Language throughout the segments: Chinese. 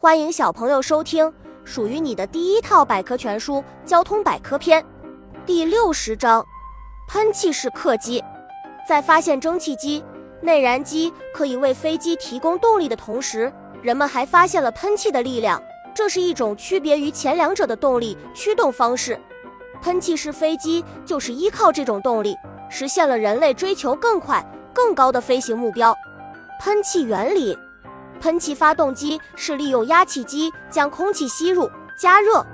欢迎小朋友收听属于你的第一套百科全书《交通百科篇》第六十章：喷气式客机。在发现蒸汽机、内燃机可以为飞机提供动力的同时，人们还发现了喷气的力量。这是一种区别于前两者的动力驱动方式。喷气式飞机就是依靠这种动力，实现了人类追求更快、更高的飞行目标。喷气原理。喷气发动机是利用压气机将空气吸入加热，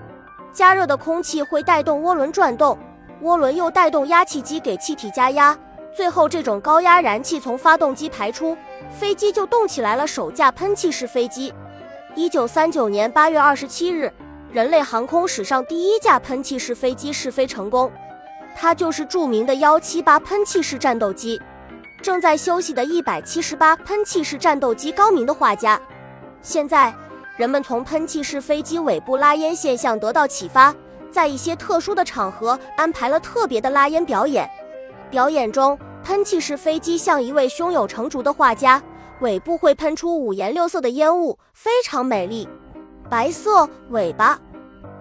加热的空气会带动涡轮转动，涡轮又带动压气机给气体加压，最后这种高压燃气从发动机排出，飞机就动起来了。首架喷气式飞机，一九三九年八月二十七日，人类航空史上第一架喷气式飞机试飞成功，它就是著名的幺七八喷气式战斗机。正在休息的一百七十八喷气式战斗机，高明的画家。现在，人们从喷气式飞机尾部拉烟现象得到启发，在一些特殊的场合安排了特别的拉烟表演。表演中，喷气式飞机像一位胸有成竹的画家，尾部会喷出五颜六色的烟雾，非常美丽。白色尾巴。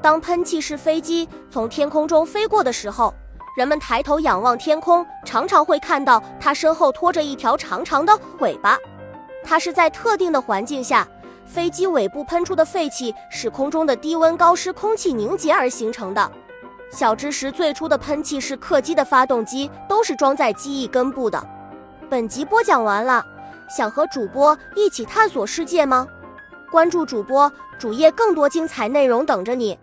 当喷气式飞机从天空中飞过的时候。人们抬头仰望天空，常常会看到它身后拖着一条长长的尾巴。它是在特定的环境下，飞机尾部喷出的废气使空中的低温高湿空气凝结而形成的。小知识：最初的喷气式客机的发动机都是装在机翼根部的。本集播讲完了，想和主播一起探索世界吗？关注主播主页，更多精彩内容等着你。